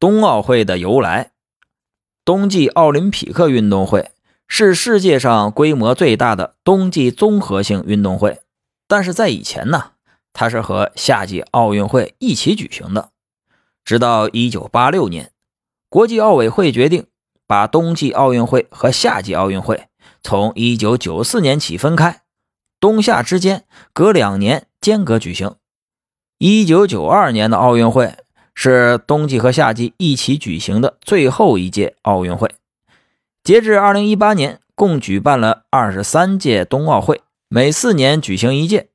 冬奥会的由来。冬季奥林匹克运动会是世界上规模最大的冬季综合性运动会，但是在以前呢，它是和夏季奥运会一起举行的。直到1986年，国际奥委会决定把冬季奥运会和夏季奥运会从1994年起分开，冬夏之间隔两年间隔举行。1992年的奥运会。是冬季和夏季一起举行的最后一届奥运会。截至二零一八年，共举办了二十三届冬奥会，每四年举行一届。